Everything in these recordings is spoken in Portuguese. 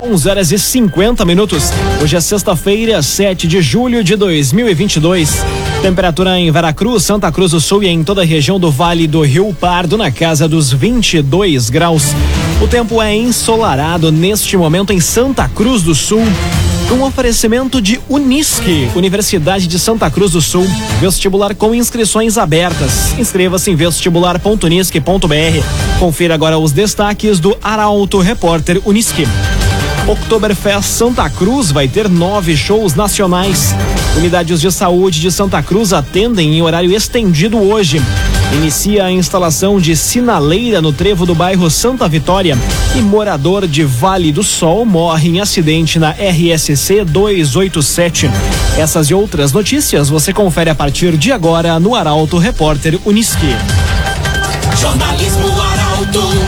11 horas e 50 minutos. Hoje é sexta-feira, 7 de julho de 2022. Temperatura em Veracruz, Santa Cruz do Sul e em toda a região do Vale do Rio Pardo na casa dos 22 graus. O tempo é ensolarado neste momento em Santa Cruz do Sul. Um oferecimento de Unisque, Universidade de Santa Cruz do Sul. Vestibular com inscrições abertas. Inscreva-se em vestibular.unisque.br. Confira agora os destaques do Arauto Repórter Unisque. Oktoberfest Santa Cruz vai ter nove shows nacionais. Unidades de saúde de Santa Cruz atendem em horário estendido hoje. Inicia a instalação de sinaleira no trevo do bairro Santa Vitória. E morador de Vale do Sol morre em acidente na RSC 287. Essas e outras notícias você confere a partir de agora no Arauto Repórter Uniski. Jornalismo Arauto.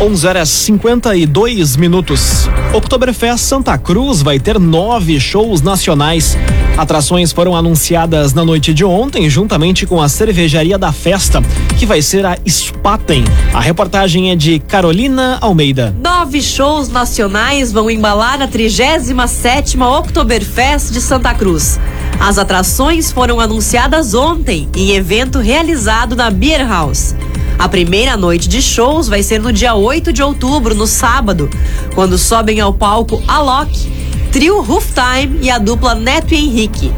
11 horas 52 minutos. Oktoberfest Santa Cruz vai ter nove shows nacionais. Atrações foram anunciadas na noite de ontem, juntamente com a cervejaria da festa, que vai ser a Spaten. A reportagem é de Carolina Almeida. Nove shows nacionais vão embalar a 37 Oktoberfest de Santa Cruz. As atrações foram anunciadas ontem em evento realizado na Beer House. A primeira noite de shows vai ser no dia 8 de outubro, no sábado, quando sobem ao palco Alok, Trio Rooftime e a dupla Neto e Henrique.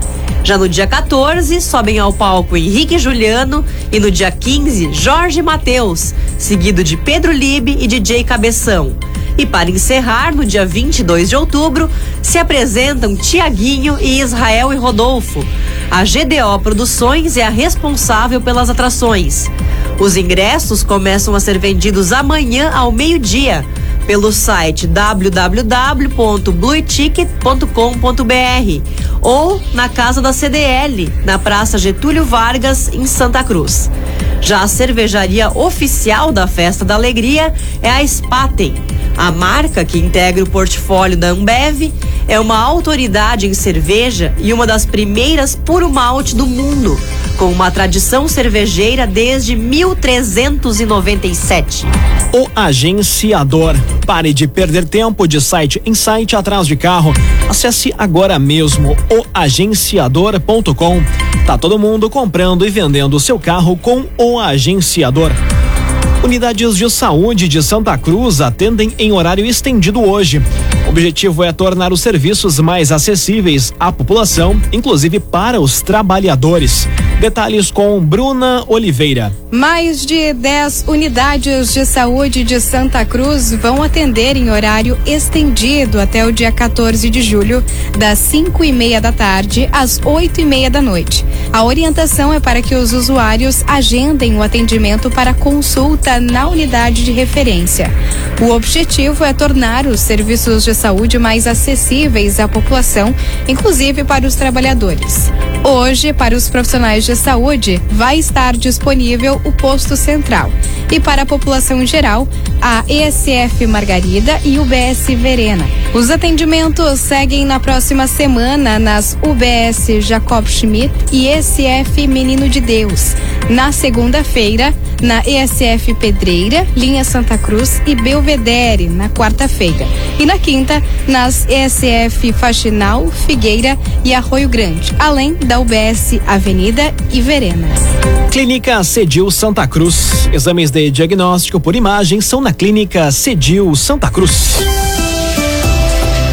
Já no dia 14, sobem ao palco Henrique Juliano e no dia 15, Jorge Mateus, seguido de Pedro Libe e DJ Cabeção. E para encerrar, no dia 22 de outubro, se apresentam Tiaguinho e Israel e Rodolfo. A GDO Produções é a responsável pelas atrações. Os ingressos começam a ser vendidos amanhã ao meio-dia pelo site www.blueticket.com.br ou na casa da CDL, na Praça Getúlio Vargas, em Santa Cruz. Já a cervejaria oficial da Festa da Alegria é a Spaten. A marca que integra o portfólio da Ambev é uma autoridade em cerveja e uma das primeiras puro malte do mundo com uma tradição cervejeira desde 1397. O agenciador. Pare de perder tempo de site em site atrás de carro. Acesse agora mesmo oagenciador.com. Tá todo mundo comprando e vendendo seu carro com o agenciador. Unidades de saúde de Santa Cruz atendem em horário estendido hoje. O objetivo é tornar os serviços mais acessíveis à população, inclusive para os trabalhadores. Detalhes com Bruna Oliveira. Mais de 10 unidades de saúde de Santa Cruz vão atender em horário estendido até o dia 14 de julho, das 5 e meia da tarde às 8 e meia da noite. A orientação é para que os usuários agendem o atendimento para consulta na unidade de referência. O objetivo é tornar os serviços de saúde mais acessíveis à população, inclusive para os trabalhadores. Hoje, para os profissionais de saúde, vai estar disponível o posto central. E para a população em geral, a ESF Margarida e UBS Verena. Os atendimentos seguem na próxima semana nas UBS Jacob Schmidt e ESF Menino de Deus. Na segunda-feira, na ESF Pedreira, Linha Santa Cruz e Belvedere, na quarta-feira. E na quinta, nas ESF Faxinal, Figueira e Arroio Grande, além da UBS Avenida e Verena. Clínica Cedil Santa Cruz. Exames de diagnóstico por imagem são na Clínica Cedil Santa Cruz.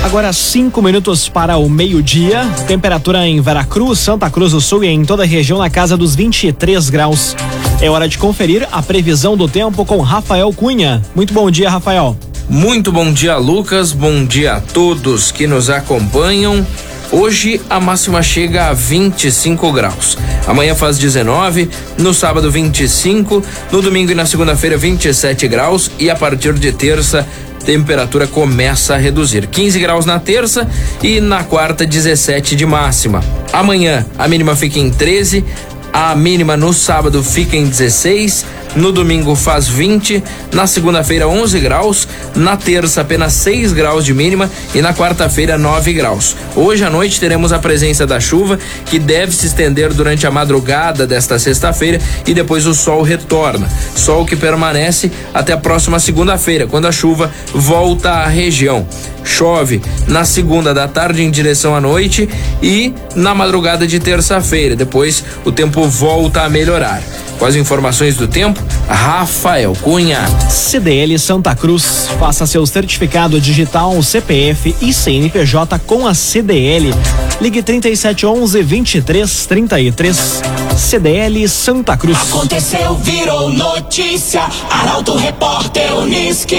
Agora cinco minutos para o meio-dia. Temperatura em Veracruz, Santa Cruz do Sul e em toda a região na casa dos 23 graus. É hora de conferir a previsão do tempo com Rafael Cunha. Muito bom dia, Rafael. Muito bom dia, Lucas. Bom dia a todos que nos acompanham. Hoje a máxima chega a 25 graus. Amanhã faz 19, no sábado 25, no domingo e na segunda-feira 27 graus e a partir de terça temperatura começa a reduzir. 15 graus na terça e na quarta 17 de máxima. Amanhã a mínima fica em 13, a mínima no sábado fica em 16 no domingo faz 20, na segunda-feira 11 graus, na terça apenas 6 graus de mínima e na quarta-feira 9 graus. Hoje à noite teremos a presença da chuva que deve se estender durante a madrugada desta sexta-feira e depois o sol retorna. Sol que permanece até a próxima segunda-feira, quando a chuva volta à região. Chove na segunda da tarde em direção à noite e na madrugada de terça-feira. Depois o tempo volta a melhorar. Com as informações do tempo, Rafael Cunha. CDL Santa Cruz. Faça seu certificado digital, CPF e CNPJ com a CDL. Ligue 3711 2333. CDL Santa Cruz. Aconteceu, virou notícia. Arauto Repórter Uniski.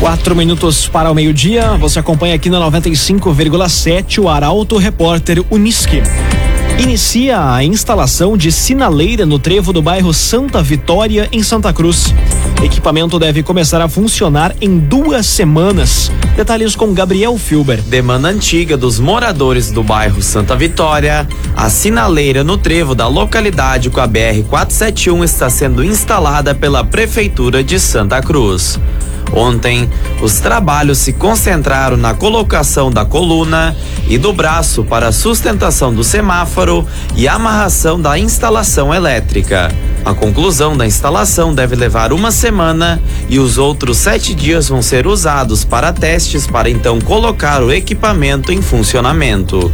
Quatro minutos para o meio-dia. Você acompanha aqui na 95,7 o Arauto Repórter Uniski. Inicia a instalação de sinaleira no trevo do bairro Santa Vitória, em Santa Cruz. Equipamento deve começar a funcionar em duas semanas. Detalhes com Gabriel Filber. Demanda antiga dos moradores do bairro Santa Vitória, a sinaleira no trevo da localidade com a BR 471 está sendo instalada pela Prefeitura de Santa Cruz. Ontem, os trabalhos se concentraram na colocação da coluna e do braço para sustentação do semáforo e amarração da instalação elétrica. A conclusão da instalação deve levar uma semana e os outros sete dias vão ser usados para testes para então colocar o equipamento em funcionamento.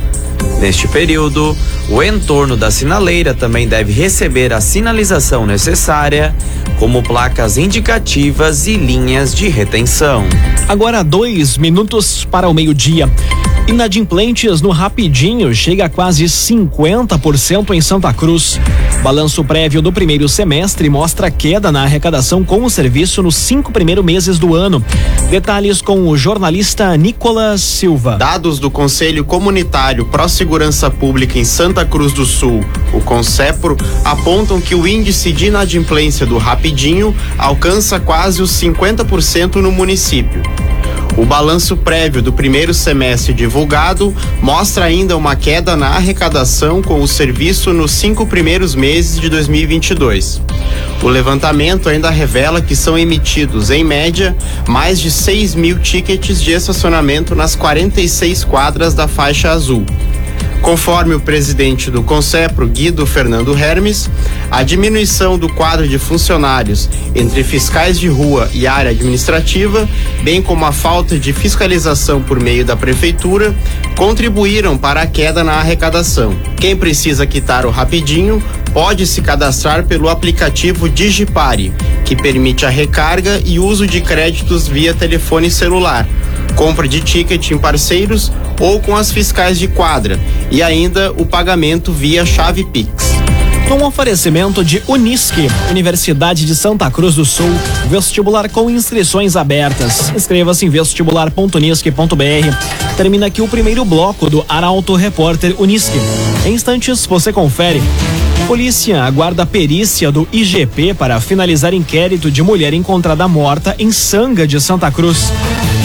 Neste período, o entorno da sinaleira também deve receber a sinalização necessária, como placas indicativas e linhas de retenção. Agora dois minutos para o meio-dia. Inadimplentes no Rapidinho chega a quase 50% em Santa Cruz. Balanço prévio do primeiro semestre mostra queda na arrecadação com o serviço nos cinco primeiros meses do ano. Detalhes com o jornalista Nicolas Silva. Dados do Conselho Comunitário Pró Segurança Pública em Santa Cruz do Sul, o CONSEPRO, apontam que o índice de inadimplência do Rapidinho alcança quase os 50% no município. O balanço prévio do primeiro semestre divulgado mostra ainda uma queda na arrecadação com o serviço nos cinco primeiros meses de 2022. O levantamento ainda revela que são emitidos, em média, mais de 6 mil tickets de estacionamento nas 46 quadras da faixa azul. Conforme o presidente do Concepro, Guido Fernando Hermes, a diminuição do quadro de funcionários entre fiscais de rua e área administrativa, bem como a falta de fiscalização por meio da prefeitura, contribuíram para a queda na arrecadação. Quem precisa quitar o rapidinho pode se cadastrar pelo aplicativo Digipare, que permite a recarga e uso de créditos via telefone celular compra de ticket em parceiros ou com as fiscais de quadra e ainda o pagamento via chave Pix. Um oferecimento de Unisque, Universidade de Santa Cruz do Sul, vestibular com inscrições abertas. Inscreva-se em vestibular.unisque.br. Termina aqui o primeiro bloco do Arauto Repórter Unisque. Em instantes você confere. Polícia aguarda perícia do IGP para finalizar inquérito de mulher encontrada morta em Sanga de Santa Cruz.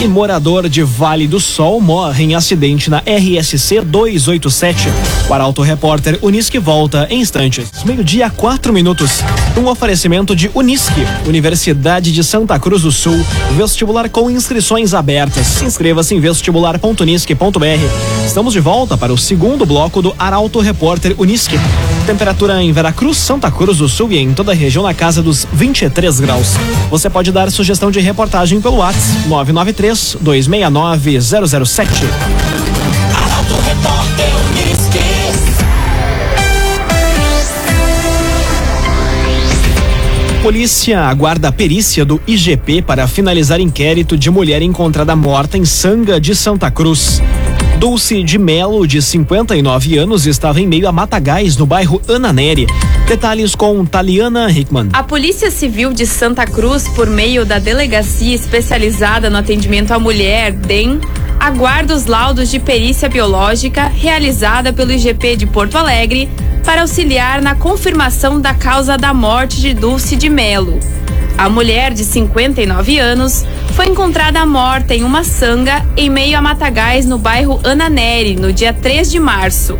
E morador de Vale do Sol morre em acidente na RSC 287. O Arauto Repórter Unisque volta em instantes. Meio-dia, quatro minutos. Um oferecimento de Unisque, Universidade de Santa Cruz do Sul. Vestibular com inscrições abertas. Inscreva-se em vestibular.unisque.br. Estamos de volta para o segundo bloco do Arauto Repórter Unisque. Temperatura em Veracruz, Santa Cruz do Sul e em toda a região na casa dos 23 graus. Você pode dar sugestão de reportagem pelo WhatsApp 993 269 007. Arauto Repórter Uniski. Polícia aguarda a perícia do IGP para finalizar inquérito de mulher encontrada morta em Sanga de Santa Cruz. Dulce de Melo, de 59 anos, estava em meio a matagais no bairro Ananeri. Detalhes com Taliana Hickman. A Polícia Civil de Santa Cruz, por meio da Delegacia Especializada no Atendimento à Mulher, DEM, aguarda os laudos de perícia biológica realizada pelo IGP de Porto Alegre para auxiliar na confirmação da causa da morte de Dulce de Melo. A mulher de 59 anos foi encontrada morta em uma sanga em meio a matagais no bairro Ananeri no dia 3 de março.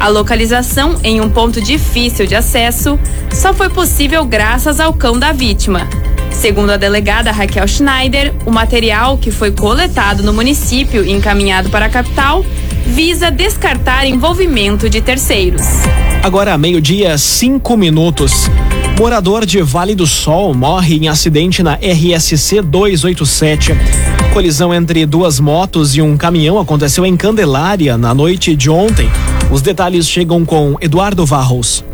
A localização em um ponto difícil de acesso só foi possível graças ao cão da vítima. Segundo a delegada Raquel Schneider, o material que foi coletado no município e encaminhado para a capital visa descartar envolvimento de terceiros. Agora, meio-dia, cinco minutos. Morador de Vale do Sol morre em acidente na RSC 287. Colisão entre duas motos e um caminhão aconteceu em Candelária na noite de ontem. Os detalhes chegam com Eduardo Varros.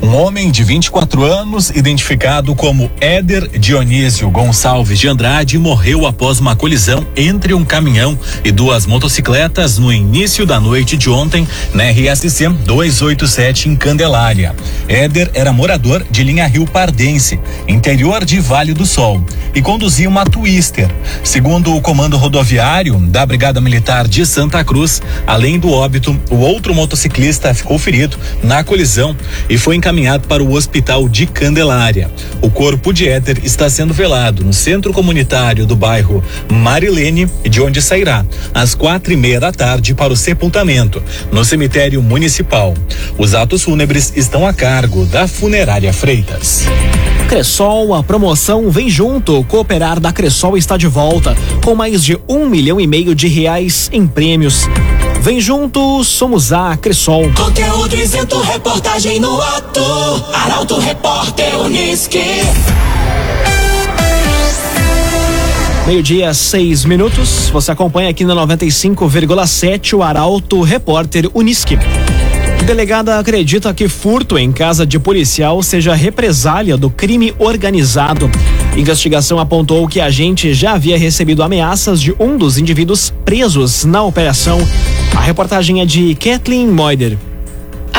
Um homem de 24 anos, identificado como Éder Dionísio Gonçalves de Andrade, morreu após uma colisão entre um caminhão e duas motocicletas no início da noite de ontem na RSC 287 em Candelária. Éder era morador de linha Rio Pardense, interior de Vale do Sol, e conduzia uma Twister. Segundo o comando rodoviário da Brigada Militar de Santa Cruz, além do óbito, o outro motociclista ficou ferido na colisão e foi encaminhado encaminhado para o hospital de Candelária. O corpo de Éter está sendo velado no centro comunitário do bairro Marilene, de onde sairá às quatro e meia da tarde para o sepultamento no cemitério municipal. Os atos fúnebres estão a cargo da funerária Freitas. Cressol, a promoção Vem Junto. Cooperar da Cressol está de volta, com mais de um milhão e meio de reais em prêmios. Vem junto, somos a Cressol. Conteúdo isento, reportagem no ato. Arauto Repórter Uniski. Meio-dia, seis minutos. Você acompanha aqui na 95,7 o Arauto Repórter Uniski. Delegada acredita que furto em casa de policial seja represália do crime organizado. Investigação apontou que a agente já havia recebido ameaças de um dos indivíduos presos na operação. A reportagem é de Kathleen Moider.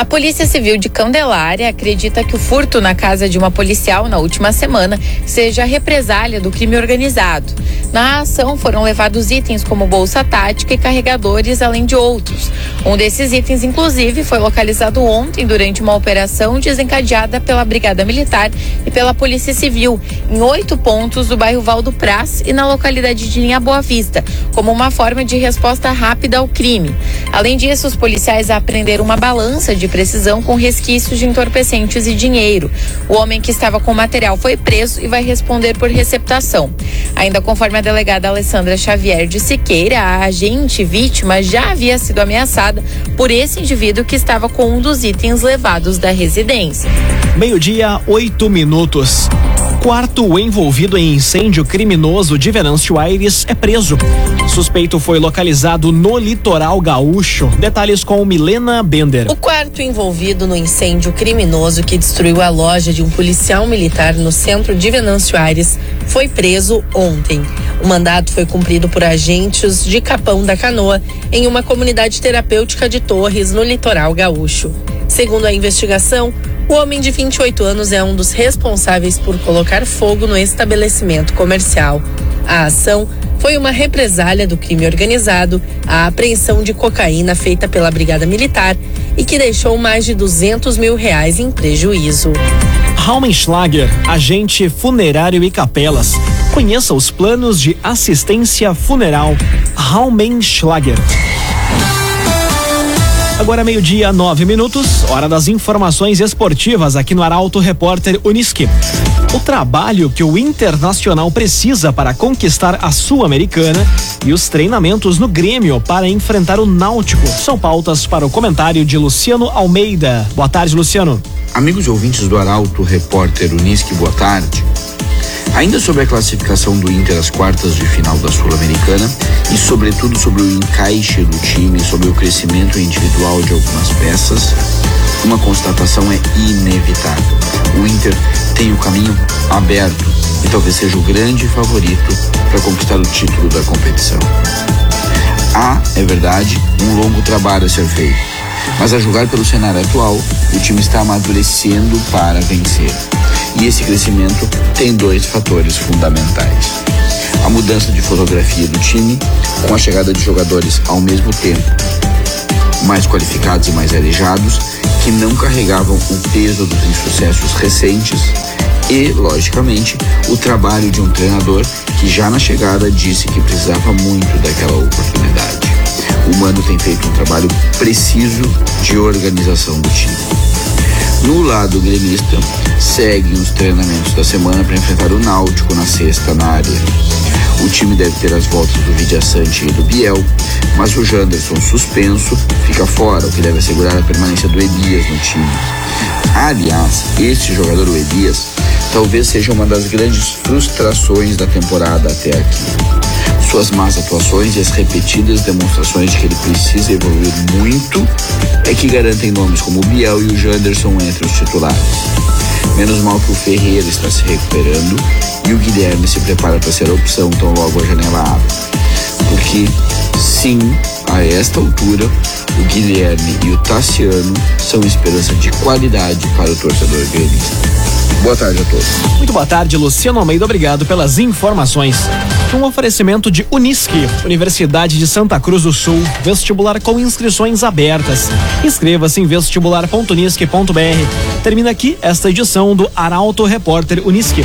A Polícia Civil de Candelária acredita que o furto na casa de uma policial na última semana seja represália do crime organizado. Na ação foram levados itens como bolsa tática e carregadores, além de outros. Um desses itens, inclusive, foi localizado ontem durante uma operação desencadeada pela Brigada Militar e pela Polícia Civil, em oito pontos do bairro Valdo Praz e na localidade de Linha Boa Vista, como uma forma de resposta rápida ao crime. Além disso, os policiais apreenderam uma balança de precisão com resquícios de entorpecentes e dinheiro. O homem que estava com o material foi preso e vai responder por receptação. Ainda conforme a delegada Alessandra Xavier de Siqueira, a agente vítima já havia sido ameaçada por esse indivíduo que estava com um dos itens levados da residência. Meio-dia, oito minutos. Quarto envolvido em incêndio criminoso de Venâncio Aires é preso. Suspeito foi localizado no litoral gaúcho. Detalhes com Milena Bender. O quarto envolvido no incêndio criminoso que destruiu a loja de um policial militar no centro de Venâncio Aires foi preso ontem. O mandato foi cumprido por agentes de Capão da Canoa em uma comunidade terapêutica de Torres, no litoral gaúcho. Segundo a investigação, o homem de 28 anos é um dos responsáveis por colocar fogo no estabelecimento comercial. A ação foi uma represália do crime organizado, a apreensão de cocaína feita pela Brigada Militar e que deixou mais de 200 mil reais em prejuízo. Raumenschlager, agente funerário e capelas. Conheça os planos de assistência funeral. Raumenschlager. Agora meio-dia, nove minutos, hora das informações esportivas aqui no Arauto Repórter Uniski. O trabalho que o Internacional precisa para conquistar a Sul-Americana e os treinamentos no Grêmio para enfrentar o Náutico são pautas para o comentário de Luciano Almeida. Boa tarde, Luciano. Amigos e ouvintes do Arauto Repórter Uniski, boa tarde. Ainda sobre a classificação do Inter às quartas de final da Sul-Americana e, sobretudo, sobre o encaixe do time, sobre o crescimento individual de algumas peças, uma constatação é inevitável. O Inter tem o caminho aberto e talvez seja o grande favorito para conquistar o título da competição. Há, é verdade, um longo trabalho a ser feito. Mas a julgar pelo cenário atual, o time está amadurecendo para vencer. E esse crescimento tem dois fatores fundamentais. A mudança de fotografia do time, com a chegada de jogadores ao mesmo tempo, mais qualificados e mais arejados, que não carregavam o peso dos insucessos recentes e, logicamente, o trabalho de um treinador que já na chegada disse que precisava muito daquela oportunidade. O Mano tem feito um trabalho preciso de organização do time. No lado gremista, seguem os treinamentos da semana para enfrentar o Náutico na sexta na área. O time deve ter as voltas do Vidiaçante e do Biel, mas o Janderson suspenso fica fora, o que deve assegurar a permanência do Elias no time. Aliás, este jogador, o Elias, talvez seja uma das grandes frustrações da temporada até aqui. Suas más atuações e as repetidas demonstrações de que ele precisa evoluir muito é que garantem nomes como o Biel e o Janderson entre os titulares. Menos mal que o Ferreira está se recuperando e o Guilherme se prepara para ser a opção tão logo a janela abre. Porque, sim, a esta altura, o Guilherme e o Tassiano são esperança de qualidade para o torcedor gremista. Boa tarde a todos. Muito boa tarde, Luciano Almeida. Obrigado pelas informações. Um oferecimento de Unisque, Universidade de Santa Cruz do Sul, vestibular com inscrições abertas. Inscreva-se em vestibular.unisque.br. Termina aqui esta edição do Arauto Repórter Unisque.